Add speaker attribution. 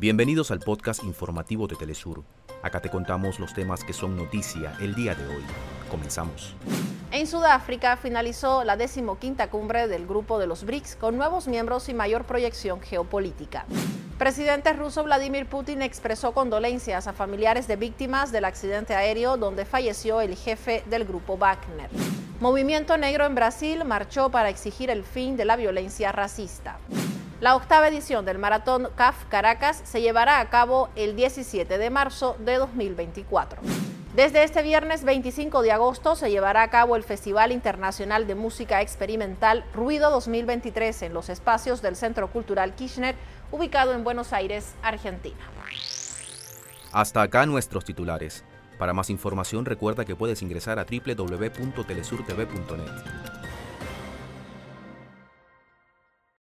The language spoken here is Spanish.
Speaker 1: Bienvenidos al podcast informativo de Telesur. Acá te contamos los temas que son noticia el día de hoy. Comenzamos.
Speaker 2: En Sudáfrica finalizó la decimoquinta cumbre del Grupo de los BRICS con nuevos miembros y mayor proyección geopolítica. Presidente ruso Vladimir Putin expresó condolencias a familiares de víctimas del accidente aéreo donde falleció el jefe del grupo Wagner. Movimiento Negro en Brasil marchó para exigir el fin de la violencia racista. La octava edición del Maratón CAF Caracas se llevará a cabo el 17 de marzo de 2024. Desde este viernes 25 de agosto se llevará a cabo el Festival Internacional de Música Experimental Ruido 2023 en los espacios del Centro Cultural Kirchner, ubicado en Buenos Aires, Argentina.
Speaker 1: Hasta acá nuestros titulares. Para más información recuerda que puedes ingresar a www.telesurtv.net.